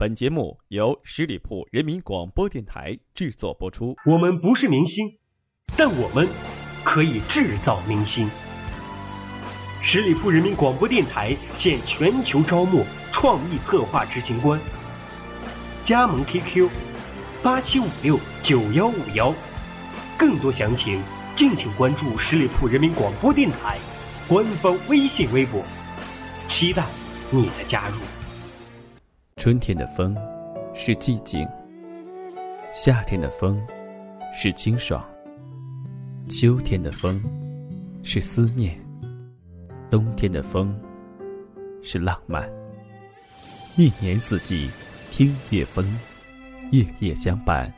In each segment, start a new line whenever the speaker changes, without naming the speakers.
本节目由十里铺人民广播电台制作播出。
我们不是明星，但我们可以制造明星。十里铺人民广播电台现全球招募创意策划执行官，加盟 QQ：八七五六九幺五幺，更多详情敬请关注十里铺人民广播电台官方微信微博，期待你的加入。
春天的风是寂静，夏天的风是清爽，秋天的风是思念，冬天的风是浪漫。一年四季听夜风，夜夜相伴，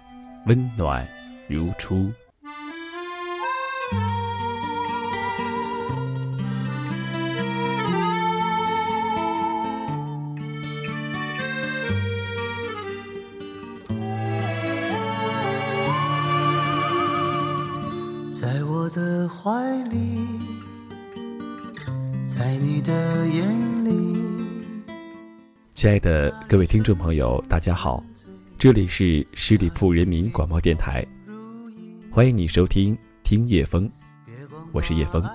温暖如初。亲爱的各位听众朋友，大家好，这里是十里铺人民广播电台，欢迎你收听《听夜风》，我是叶风。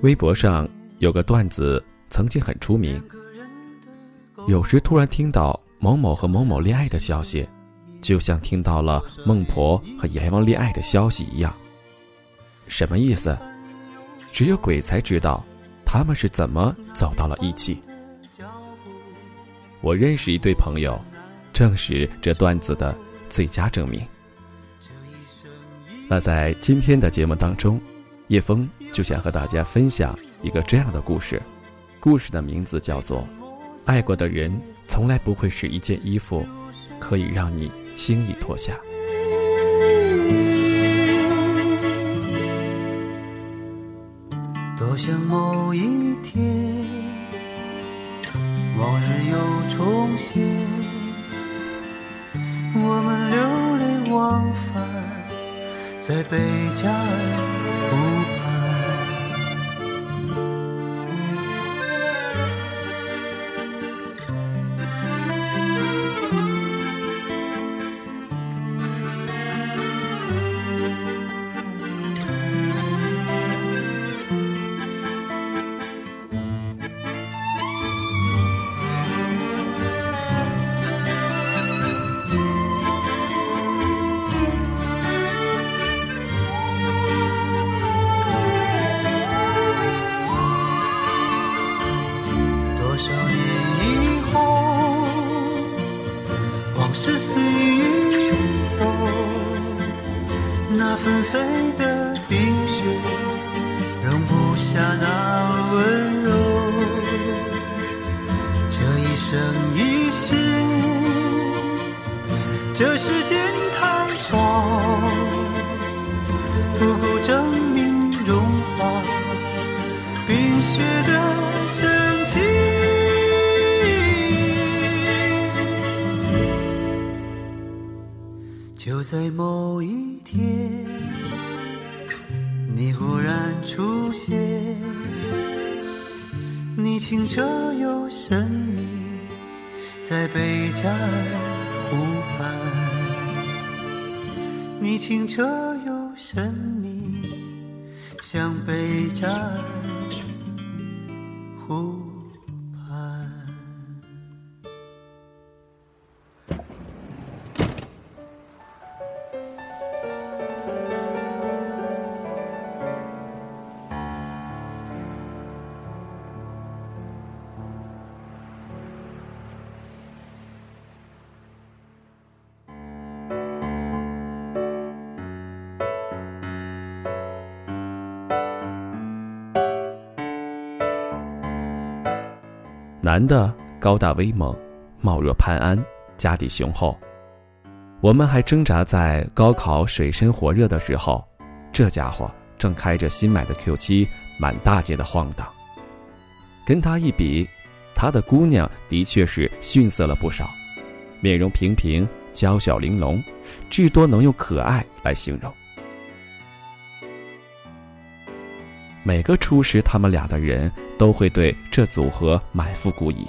微博上有个段子曾经很出名，有时突然听到某某和某某恋爱的消息。就像听到了孟婆和阎王恋爱的消息一样，什么意思？只有鬼才知道，他们是怎么走到了一起。我认识一对朋友，正是这段子的最佳证明。那在今天的节目当中，叶枫就想和大家分享一个这样的故事，故事的名字叫做《爱过的人从来不会是一件衣服，可以让你》。轻易脱下。
好像某一天，往日又重现，我们流连忘返在贝加尔留下那温柔。这一生一世间太少，不够证明融化冰雪的深情。就在某一天，你忽然出现，你清澈又神秘，在贝加尔。湖畔，你清澈又神秘，像贝加尔
男的高大威猛，貌若潘安，家底雄厚。我们还挣扎在高考水深火热的时候，这家伙正开着新买的 Q7 满大街的晃荡。跟他一比，他的姑娘的确是逊色了不少，面容平平，娇小玲珑，至多能用可爱来形容。每个初识他们俩的人都会对这组合满腹故意。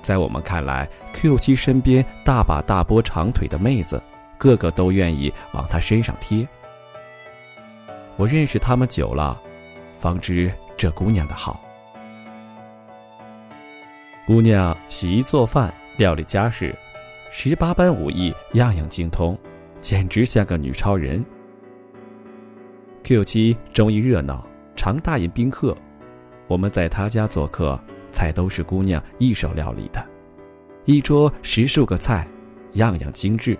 在我们看来，Q 七身边大把大波长腿的妹子，个个都愿意往他身上贴。我认识他们久了，方知这姑娘的好。姑娘洗衣做饭、料理家事，十八般武艺样样精通，简直像个女超人。Q 七中意热闹，常大饮宾客。我们在他家做客。菜都是姑娘一手料理的，一桌十数个菜，样样精致。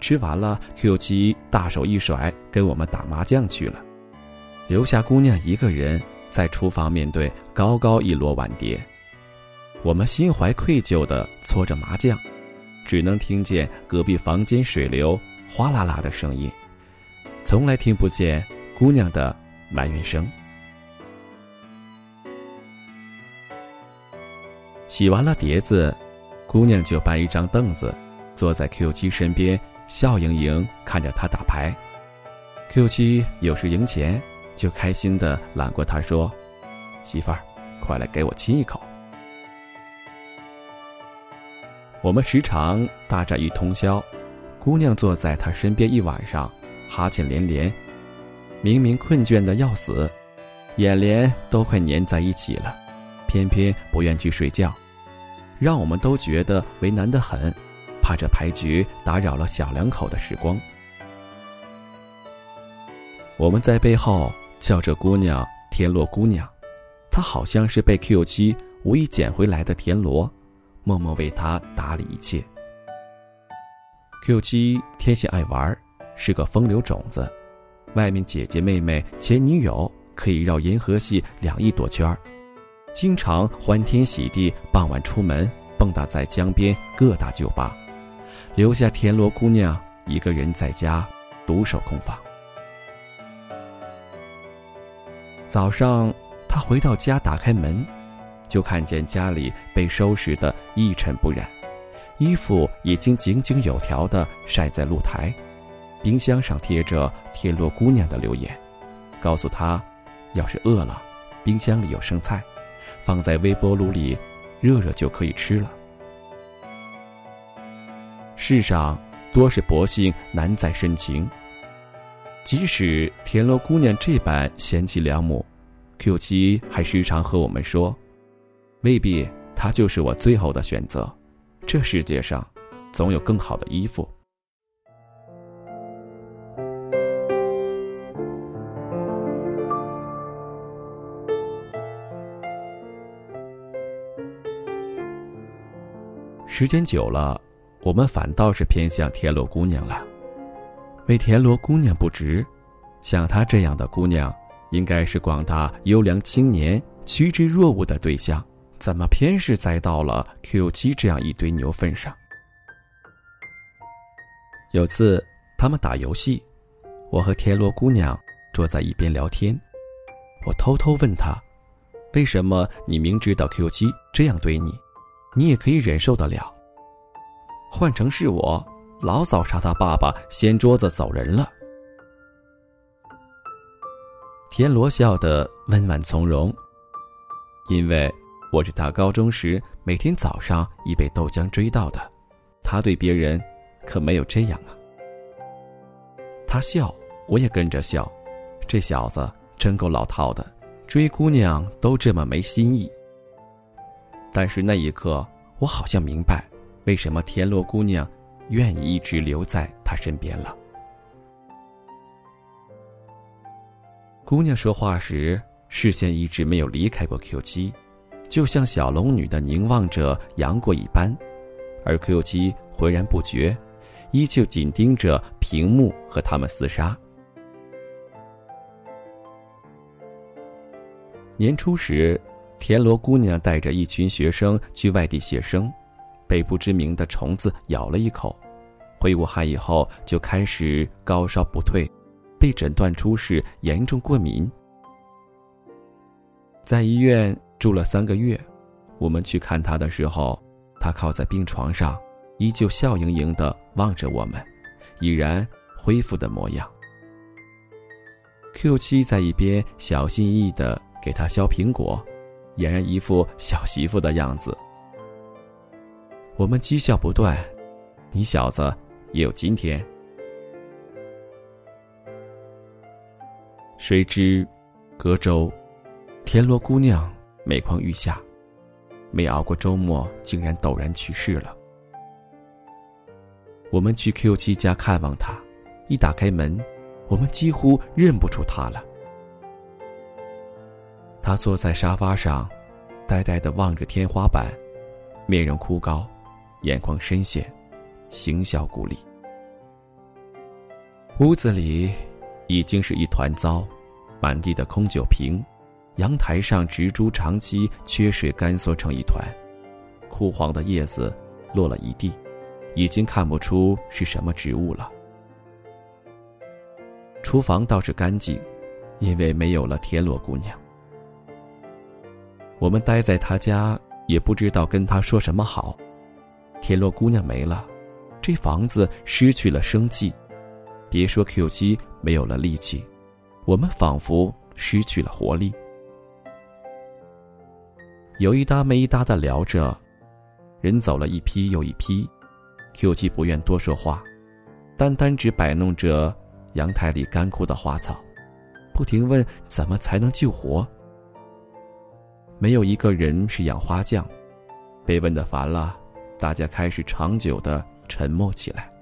吃完了，Q 七大手一甩，跟我们打麻将去了，留下姑娘一个人在厨房面对高高一摞碗碟。我们心怀愧疚地搓着麻将，只能听见隔壁房间水流哗啦啦的声音，从来听不见姑娘的埋怨声。洗完了碟子，姑娘就搬一张凳子，坐在 Q 七身边，笑盈盈看着他打牌。Q 七有时赢钱，就开心的揽过他说：“媳妇儿，快来给我亲一口。”我们时常大战一通宵，姑娘坐在他身边一晚上，哈欠连连，明明困倦的要死，眼帘都快粘在一起了，偏偏不愿去睡觉。让我们都觉得为难得很，怕这牌局打扰了小两口的时光。我们在背后叫这姑娘“田螺姑娘”，她好像是被 Q 七无意捡回来的田螺，默默为她打理一切。Q 七天性爱玩，是个风流种子，外面姐姐妹妹前女友可以绕银河系两亿多圈儿。经常欢天喜地，傍晚出门蹦跶在江边各大酒吧，留下田螺姑娘一个人在家独守空房。早上，她回到家，打开门，就看见家里被收拾得一尘不染，衣服已经井井有条地晒在露台，冰箱上贴着田螺姑娘的留言，告诉她，要是饿了，冰箱里有剩菜。放在微波炉里，热热就可以吃了。世上多是薄幸，难在深情。即使田螺姑娘这般贤妻良母，Q 七还时常和我们说：“未必她就是我最后的选择，这世界上总有更好的衣服。”时间久了，我们反倒是偏向田螺姑娘了。为田螺姑娘不值，像她这样的姑娘，应该是广大优良青年趋之若鹜的对象，怎么偏是栽到了 Q 七这样一堆牛粪上？有次他们打游戏，我和田螺姑娘坐在一边聊天，我偷偷问她：“为什么你明知道 Q 七这样对你？”你也可以忍受得了。换成是我，老早杀他爸爸，掀桌子走人了。田螺笑得温婉从容，因为我是他高中时每天早上一杯豆浆追到的，他对别人可没有这样啊。他笑，我也跟着笑，这小子真够老套的，追姑娘都这么没新意。但是那一刻，我好像明白，为什么田螺姑娘愿意一直留在他身边了。姑娘说话时，视线一直没有离开过 Q 七，就像小龙女的凝望着杨过一般，而 Q 七浑然不觉，依旧紧盯着屏幕和他们厮杀。年初时。田螺姑娘带着一群学生去外地写生，被不知名的虫子咬了一口，回武汉以后就开始高烧不退，被诊断出是严重过敏，在医院住了三个月。我们去看她的时候，她靠在病床上，依旧笑盈盈地望着我们，已然恢复的模样。Q 七在一边小心翼翼的给他削苹果，俨然一副小媳妇的样子。我们讥笑不断，你小子也有今天。谁知，隔周，田螺姑娘每况愈下，没熬过周末，竟然陡然去世了。我们去 Q 七家看望她，一打开门。我们几乎认不出他了。他坐在沙发上，呆呆的望着天花板，面容枯槁，眼眶深陷，形销骨立。屋子里已经是一团糟，满地的空酒瓶，阳台上植株长期缺水干缩成一团，枯黄的叶子落了一地，已经看不出是什么植物了。厨房倒是干净，因为没有了田螺姑娘。我们待在他家，也不知道跟他说什么好。田螺姑娘没了，这房子失去了生气。别说 Q 七没有了力气，我们仿佛失去了活力。有一搭没一搭的聊着，人走了一批又一批，Q 七不愿多说话，单单只摆弄着。阳台里干枯的花草，不停问怎么才能救活。没有一个人是养花匠，被问的烦了，大家开始长久的沉默起来。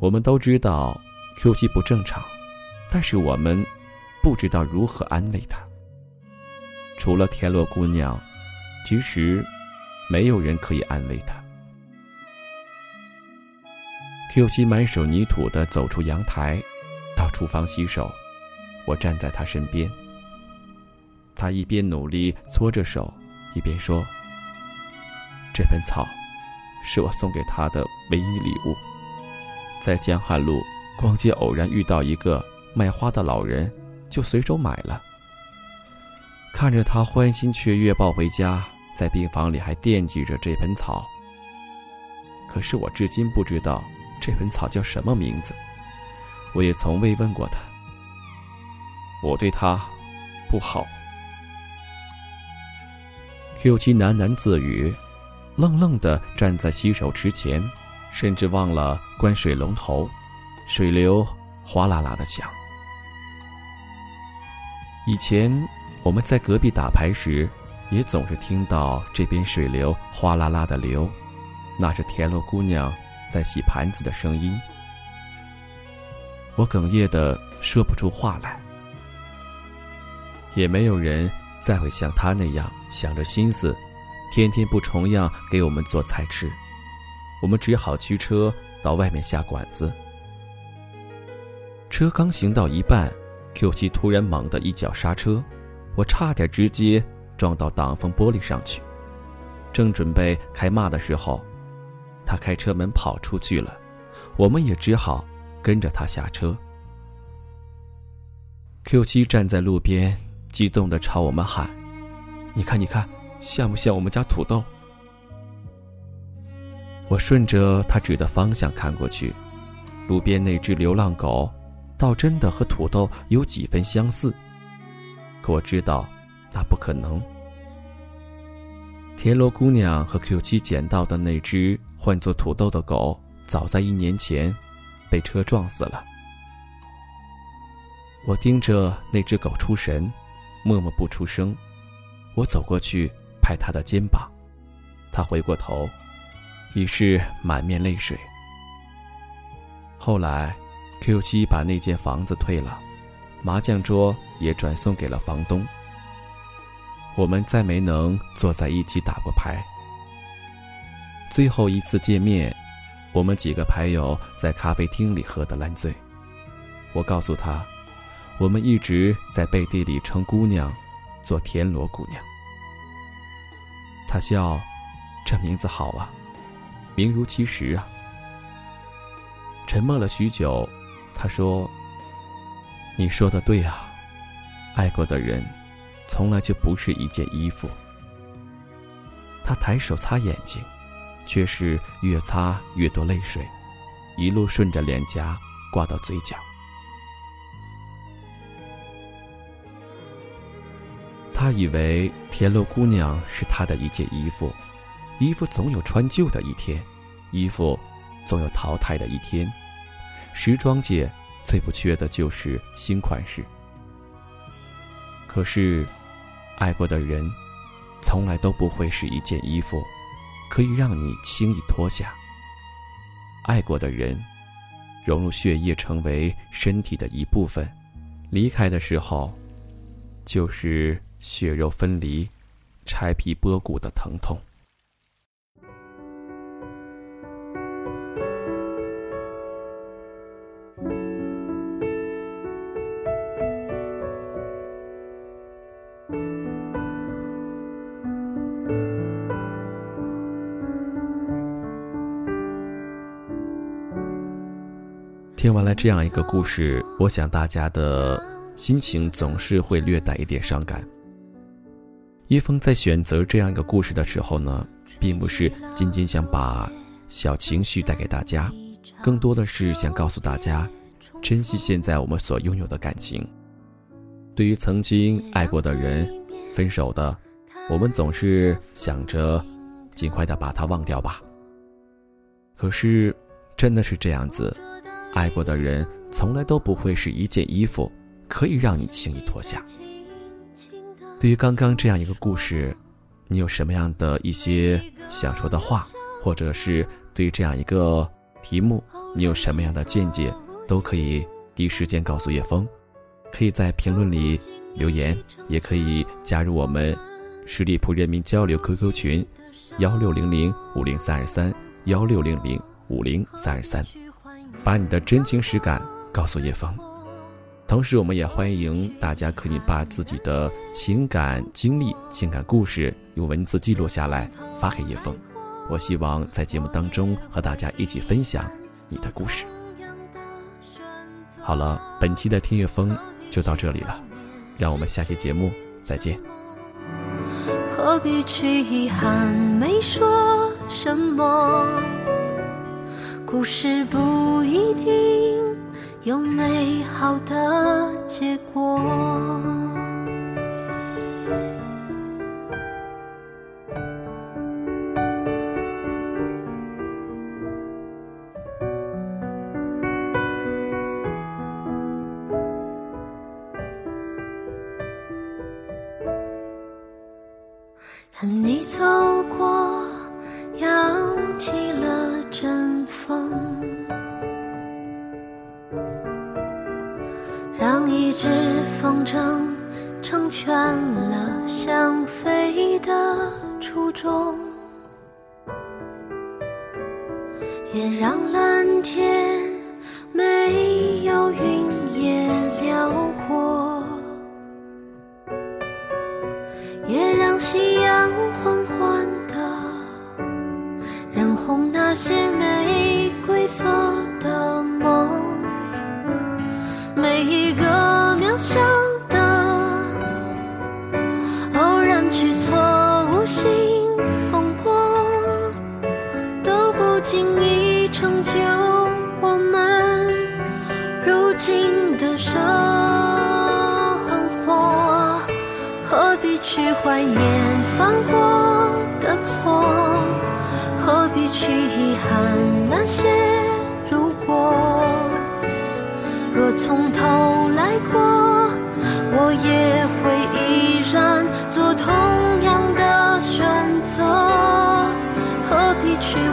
我们都知道，Q 七不正常，但是我们不知道如何安慰他。除了田螺姑娘，其实没有人可以安慰他。Q 七满手泥土的走出阳台，到厨房洗手，我站在他身边。他一边努力搓着手，一边说：“这盆草，是我送给他的唯一礼物。”在江汉路逛街，偶然遇到一个卖花的老人，就随手买了。看着他欢欣雀跃抱回家，在病房里还惦记着这盆草。可是我至今不知道这盆草叫什么名字，我也从未问过他。我对他不好。Q 七喃喃自语，愣愣地站在洗手池前。甚至忘了关水龙头，水流哗啦啦的响。以前我们在隔壁打牌时，也总是听到这边水流哗啦啦的流，那是田螺姑娘在洗盘子的声音。我哽咽的说不出话来。也没有人再会像他那样想着心思，天天不重样给我们做菜吃。我们只好驱车到外面下馆子。车刚行到一半，Q 七突然猛地一脚刹车，我差点直接撞到挡风玻璃上去。正准备开骂的时候，他开车门跑出去了，我们也只好跟着他下车。Q 七站在路边，激动地朝我们喊：“你看，你看，像不像我们家土豆？”我顺着他指的方向看过去，路边那只流浪狗，倒真的和土豆有几分相似。可我知道，那不可能。田螺姑娘和 Q 七捡到的那只换作土豆的狗，早在一年前被车撞死了。我盯着那只狗出神，默默不出声。我走过去拍它的肩膀，它回过头。已是满面泪水。后来，Q 七把那间房子退了，麻将桌也转送给了房东。我们再没能坐在一起打过牌。最后一次见面，我们几个牌友在咖啡厅里喝得烂醉。我告诉他，我们一直在背地里称姑娘做田螺姑娘。他笑，这名字好啊，名如其实啊。沉默了许久，他说：“你说的对啊，爱过的人，从来就不是一件衣服。”他抬手擦眼睛，却是越擦越多泪水，一路顺着脸颊挂到嘴角。他以为田螺姑娘是他的一件衣服，衣服总有穿旧的一天，衣服总有淘汰的一天。时装界最不缺的就是新款式。可是，爱过的人，从来都不会是一件衣服，可以让你轻易脱下。爱过的人，融入血液，成为身体的一部分，离开的时候，就是。血肉分离，拆皮剥骨的疼痛。听完了这样一个故事，我想大家的心情总是会略带一点伤感。叶枫在选择这样一个故事的时候呢，并不是仅仅想把小情绪带给大家，更多的是想告诉大家，珍惜现在我们所拥有的感情。对于曾经爱过的人，分手的，我们总是想着尽快的把他忘掉吧。可是，真的是这样子，爱过的人从来都不会是一件衣服，可以让你轻易脱下。对于刚刚这样一个故事，你有什么样的一些想说的话，或者是对于这样一个题目，你有什么样的见解，都可以第一时间告诉叶枫，可以在评论里留言，也可以加入我们十里铺人民交流 QQ 群，幺六零零五零三二三幺六零零五零三二三，把你的真情实感告诉叶枫。同时，我们也欢迎大家可以把自己的情感经历、情感故事用文字记录下来发给叶枫。我希望在节目当中和大家一起分享你的故事。好了，本期的听乐风就到这里了，让我们下期节目再见。
何必去遗憾？没说什么，故事不一定。有美好的结果。是风筝成全了想飞的初衷，也让蓝天风波，都不经意成就我们如今的生活。何必去怀念犯过的错？何必去遗憾那些如果？若从头来过，我也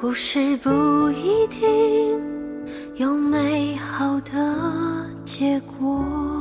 故事不一定有美好的结果。